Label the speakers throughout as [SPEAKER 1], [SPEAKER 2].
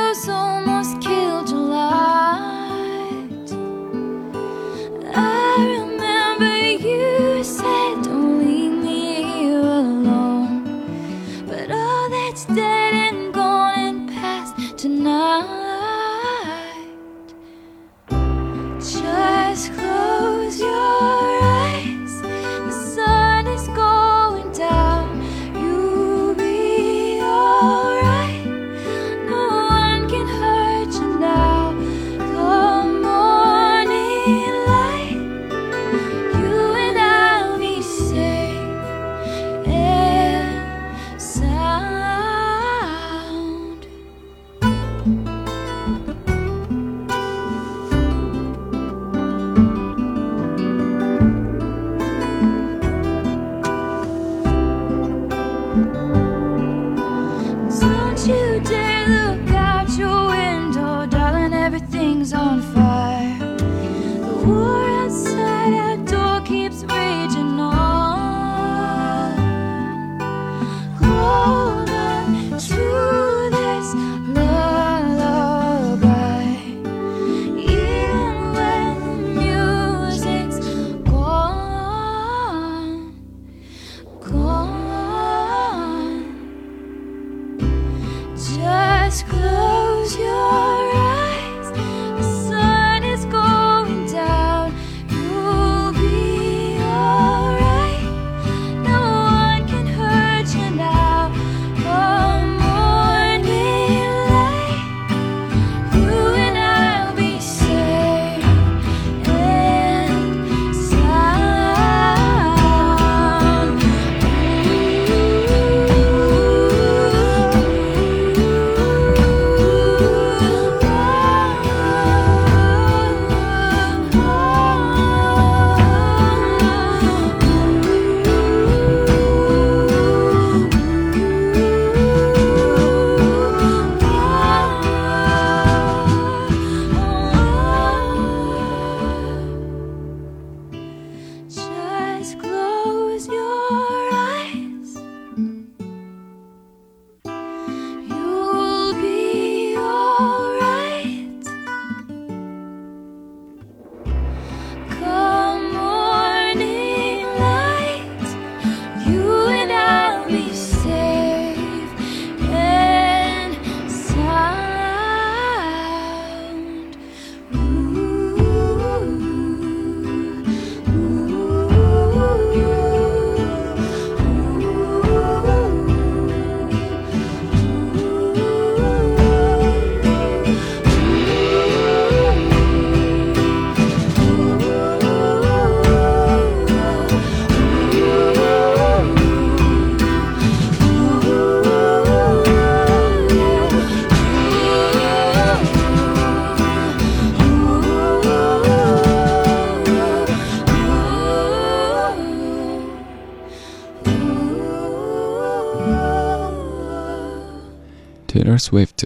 [SPEAKER 1] So. Just close your eyes.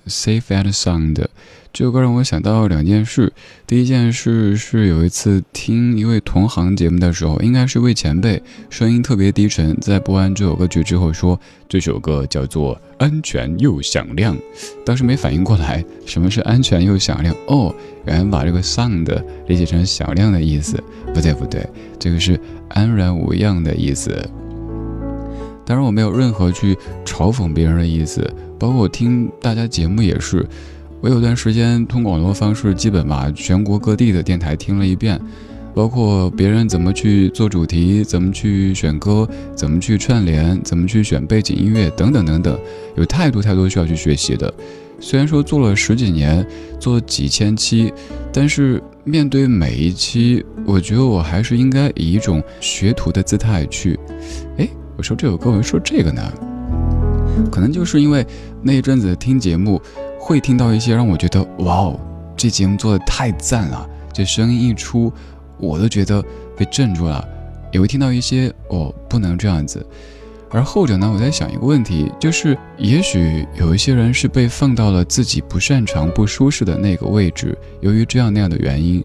[SPEAKER 1] Safe and Sound 这首歌让我想到两件事。第一件事是有一次听一位同行节目的时候，应该是位前辈，声音特别低沉，在播完这首歌曲之后说这首歌叫做安全又响亮。当时没反应过来什么是安全又响亮哦，原来把这个 sound 理解成响亮的意思。不对不对，这个是安然无恙的意思。当然我没有任何去嘲讽别人的意思。包括我听大家节目也是，我有段时间通过网络方式，基本把全国各地的电台听了一遍，包括别人怎么去做主题，怎么去选歌，怎么去串联，怎么去选背景音乐等等等等，有太多太多需要去学习的。
[SPEAKER 2] 虽然说做了十几年，做几千期，但是面对每一期，我觉得我还是应该以一种学徒的姿态去。哎，我说这首歌，我说这个呢，可能就是因为那一阵子听节目，会听到一些让我觉得哇哦，这节目做的太赞了，这声音一出，我都觉得被震住了。也会听到一些哦，不能这样子。而后者呢，我在想一个问题，就是也许有一些人是被放到了自己不擅长、不舒适的那个位置，由于这样那样的原因，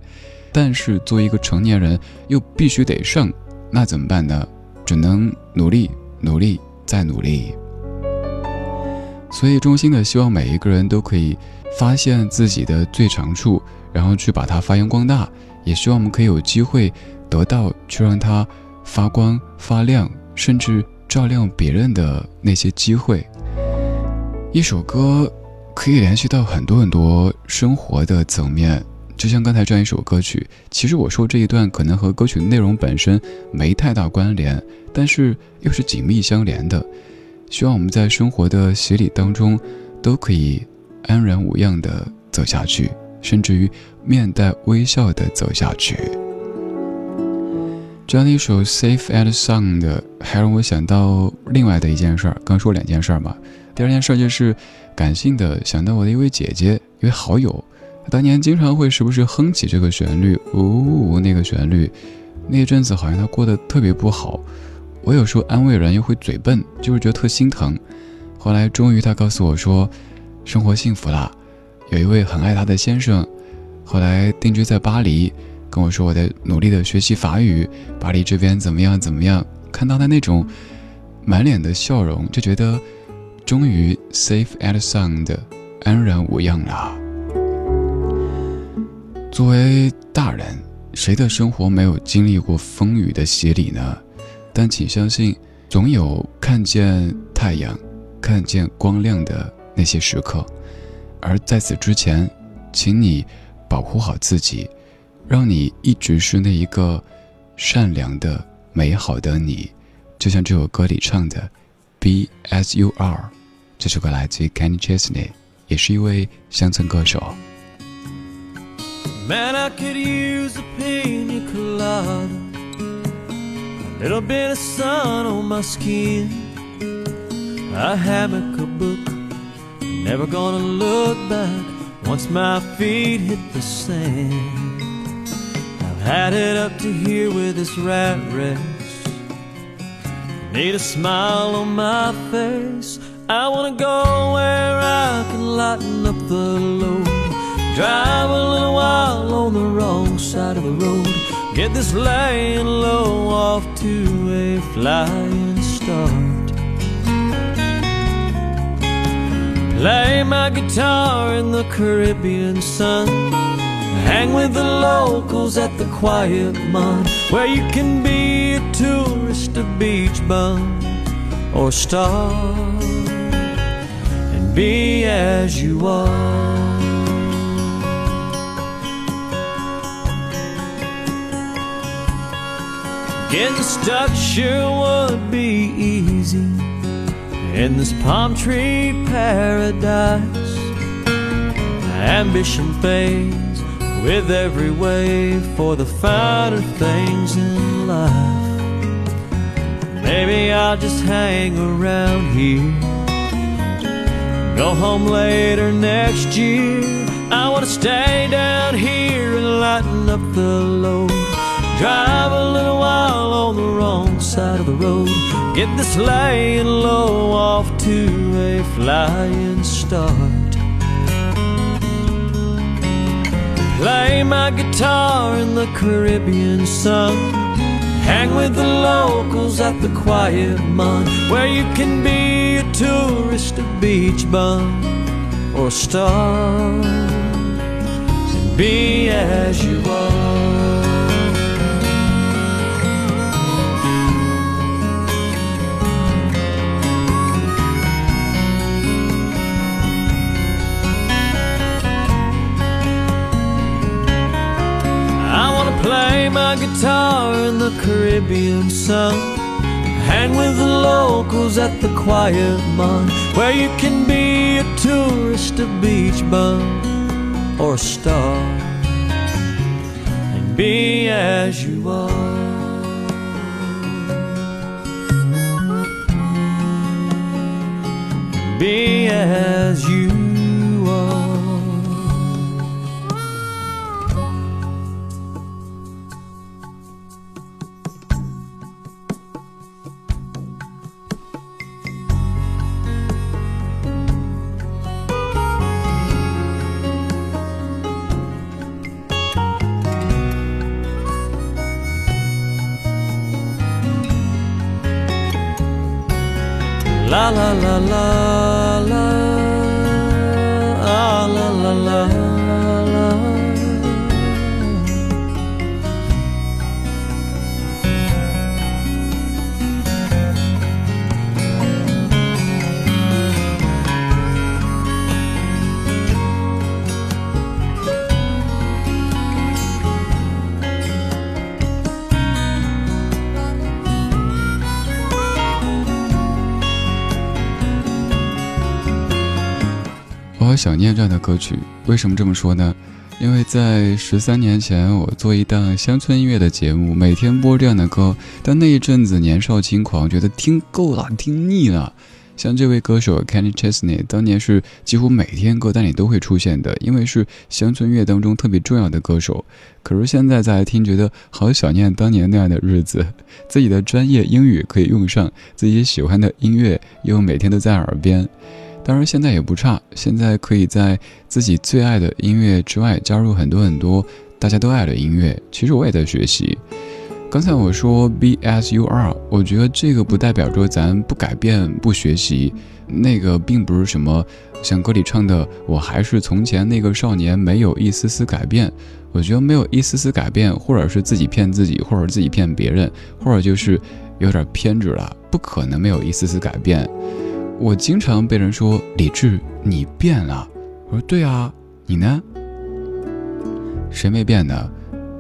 [SPEAKER 2] 但是作为一个成年人又必须得上，那怎么办呢？只能努力、努力再努力。所以，衷心的希望每一个人都可以发现自己的最长处，然后去把它发扬光大。也希望我们可以有机会得到去让它发光发亮，甚至。照亮别人的那些机会，一首歌可以联系到很多很多生活的层面，就像刚才这样一首歌曲。其实我说这一段可能和歌曲内容本身没太大关联，但是又是紧密相连的。希望我们在生活的洗礼当中，都可以安然无恙的走下去，甚至于面带微笑的走下去。这样的一首 Safe and Sound 还让我想到另外的一件事儿。刚说两件事儿嘛，第二件事就是感性的想到我的一位姐姐，一位好友，她当年经常会时不时哼起这个旋律，呜，那个旋律。那一阵子好像她过得特别不好，我有时候安慰人又会嘴笨，就是觉得特心疼。后来终于他告诉我说，生活幸福了，有一位很爱他的先生，后来定居在巴黎。跟我说我在努力的学习法语，巴黎这边怎么样怎么样？看到他那种满脸的笑容，就觉得终于 safe and sound，安然无恙了。作为大人，谁的生活没有经历过风雨的洗礼呢？但请相信，总有看见太阳、看见光亮的那些时刻。而在此之前，请你保护好自己。让你一直是那一个善良的、美好的你，就像这首歌里唱的 “Be as you are”。这首歌来自于 Kenny Chesney，也是一位乡村歌手。Man, I could use a pina colada, little bit of sun on my skin, a hammock, a book. Never gonna look back once my feet hit the sand. I've had it up to here with this rat race. Need a smile on my face. I wanna go where I can lighten up the load. Drive a little while on the wrong side of the road. Get this laying low off to a flying start. Play my guitar in the Caribbean sun Hang with the locals at the quiet mud Where you can be a tourist, a beach bum Or star And be as you are Getting stuck sure would be easy In this palm tree paradise Ambition fades with every wave for the finer things in life. Maybe I'll just hang around here. Go home later next year. I wanna stay down here and lighten up the load. Drive a little while on the wrong side of the road. Get this laying low off to a flying start. Play my guitar in the Caribbean sun Hang with the locals at the quiet mud Where you can be a tourist, a beach bum Or a star And be as you are guitar in the Caribbean sun
[SPEAKER 3] Hang with the locals at the quiet mart, where you can be a tourist, a beach bum, or a star, and be as you are. Be as you
[SPEAKER 2] love. 想念”这样的歌曲。为什么这么说呢？因为在十三年前，我做一档乡村音乐的节目，每天播这样的歌。但那一阵子年少轻狂，觉得听够了，听腻了。像这位歌手 Kenny Chesney，当年是几乎每天歌单里都会出现的，因为是乡村乐当中特别重要的歌手。可是现在再来听，觉得好想念当年那样的日子，自己的专业英语可以用上，自己喜欢的音乐又每天都在耳边。当然现在也不差，现在可以在自己最爱的音乐之外加入很多很多大家都爱的音乐。其实我也在学习。刚才我说 B S U R，我觉得这个不代表着咱不改变、不学习，那个并不是什么像歌里唱的“我还是从前那个少年，没有一丝丝改变”。我觉得没有一丝丝改变，或者是自己骗自己，或者自己骗别人，或者就是有点偏执了，不可能没有一丝丝改变。我经常被人说李志你变了，我说对啊，你呢？谁没变呢？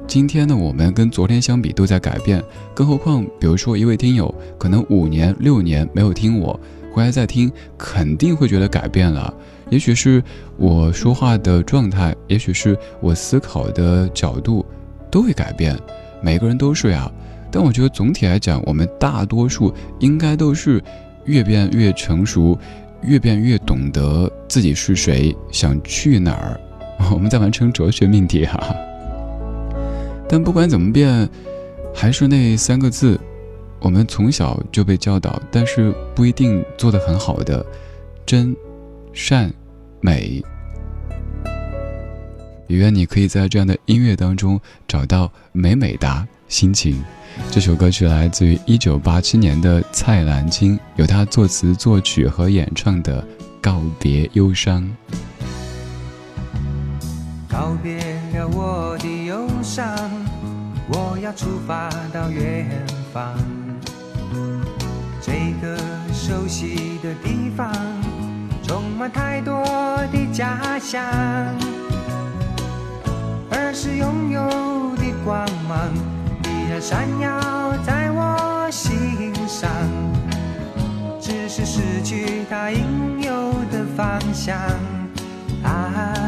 [SPEAKER 2] 今天的我们跟昨天相比都在改变，更何况，比如说一位听友可能五年、六年没有听我，回来再听，肯定会觉得改变了。也许是我说话的状态，也许是我思考的角度，都会改变。每个人都是呀，但我觉得总体来讲，我们大多数应该都是越变越成熟，越变越懂得自己是谁，想去哪儿。我们在完成哲学命题哈。但不管怎么变，还是那三个字，我们从小就被教导，但是不一定做得很好的，真、善、美。也愿你可以在这样的音乐当中找到美美的心情。这首歌曲来自于一九八七年的蔡澜清，由他作词作曲和演唱的《告别忧伤》。
[SPEAKER 4] 告别了我的忧伤，我要出发到远方。这个熟悉的地方，充满太多的家乡。儿时拥有的光芒，闪耀在我心上。只是失去它应有的方向。啊。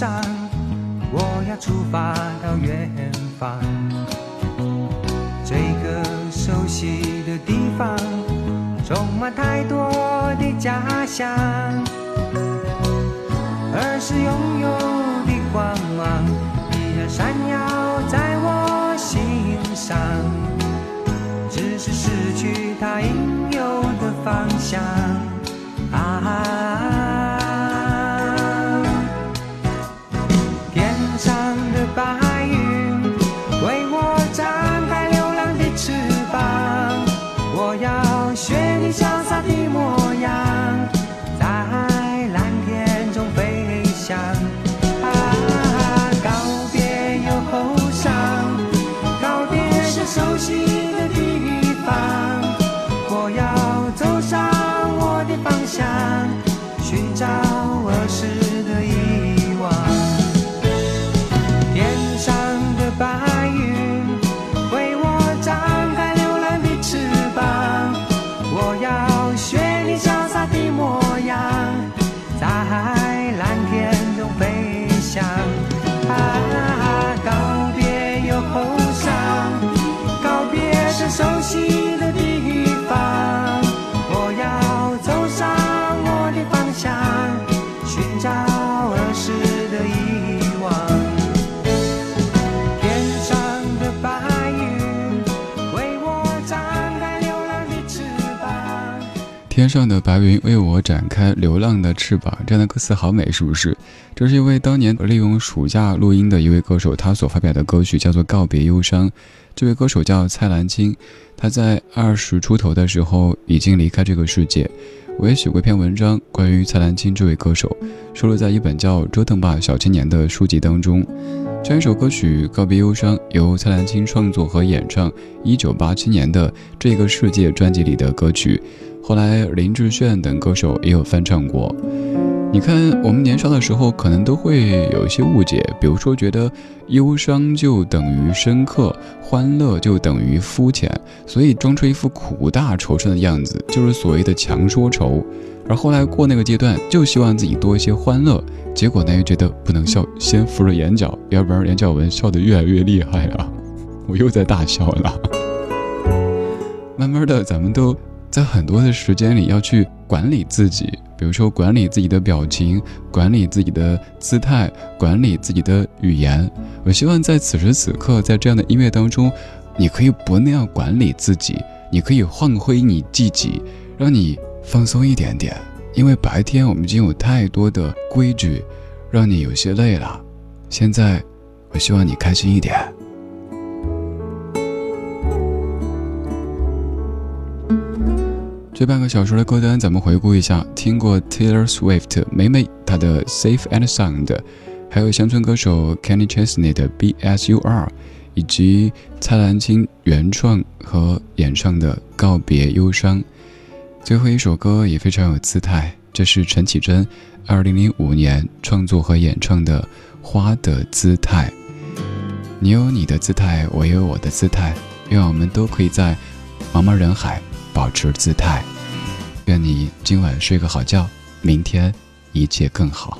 [SPEAKER 4] 忧伤，我要出发到远方。这个熟悉的地方，充满太多的家乡。儿时拥有的光芒，依然闪耀在我心上。只是失去它应有的方向。啊。天上的白云为我展开流浪的翅膀，这
[SPEAKER 2] 样的歌词好美，是不是？这是一位当年利用暑假录音的一位歌手，他所发表的歌曲叫做《告别忧伤》。这位歌手叫蔡澜清，他在二十出头的时候已经离开这个世界。我也写过一篇文章，关于蔡澜清这位歌手，收录在一本叫《折腾吧小青年》的书籍当中。这一首歌曲《告别忧伤》由蔡澜清创作和演唱，一九八七年的《这个世界》专辑里的歌曲。后来林志炫等歌手也有翻唱过。你看，我们年少的时候可能都会有一些误解，比如说觉得忧伤就等于深刻，欢乐就等于肤浅，所以装出一副苦大仇深的样子，就是所谓的强说愁。而后来过那个阶段，就希望自己多一些欢乐，结果呢又觉得不能笑，先扶着眼角，要不然眼角纹笑得越来越厉害了。我又在大笑了。慢慢的，咱们都在很多的时间里要去管理自己，比如说管理自己的表情，管理自己的姿态，管理自己的语言。我希望在此时此刻，在这样的音乐当中，你可以不那样管理自己，你可以换回你自己，让你放松一点点。因为白天我们已经有太多的规矩，让你有些累了。现在，我希望你开心一点。这半个小时的歌单，咱们回顾一下：听过 Taylor Swift 梅梅她的《Safe and Sound》，还有乡村歌手 Kenny Chesney 的《B S U R，》，以及蔡澜清原创和演唱的《告别忧伤》。最后一首歌也非常有姿态，这是陈绮贞2005年创作和演唱的《花的姿态》。你有你的姿态，我有我的姿态，愿我们都可以在茫茫人海。保持姿态，愿你今晚睡个好觉，明天一切更好。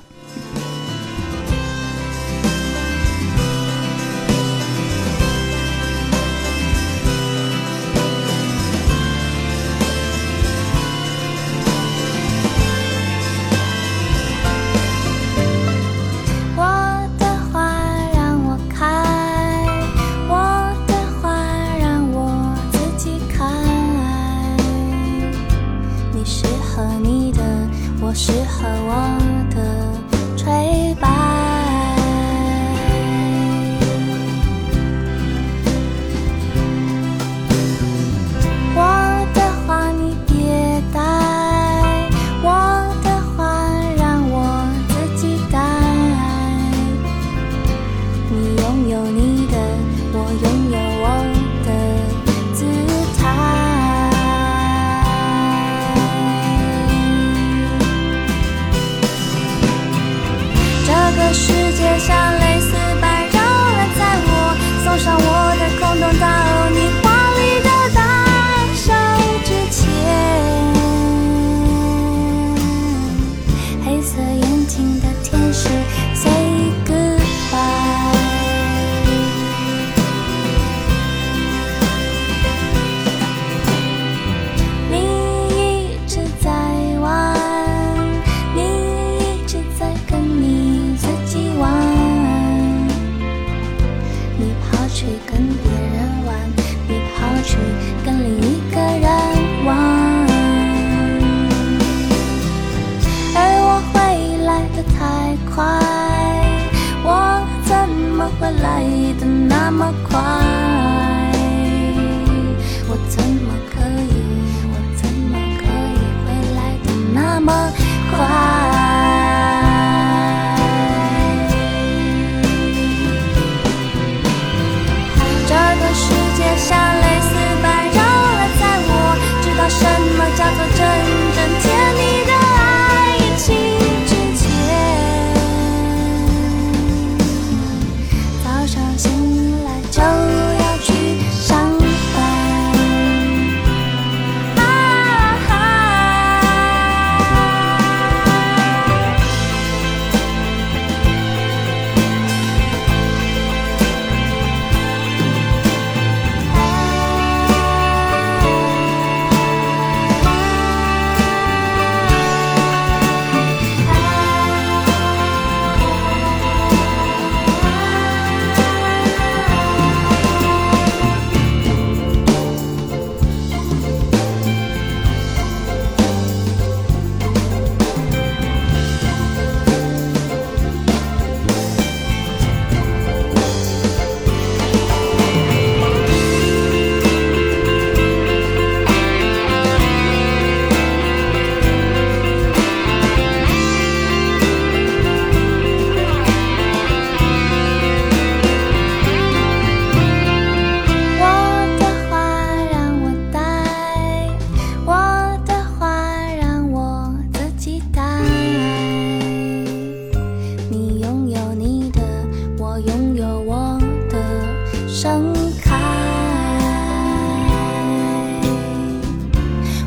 [SPEAKER 5] 盛开。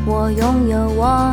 [SPEAKER 5] 我拥有我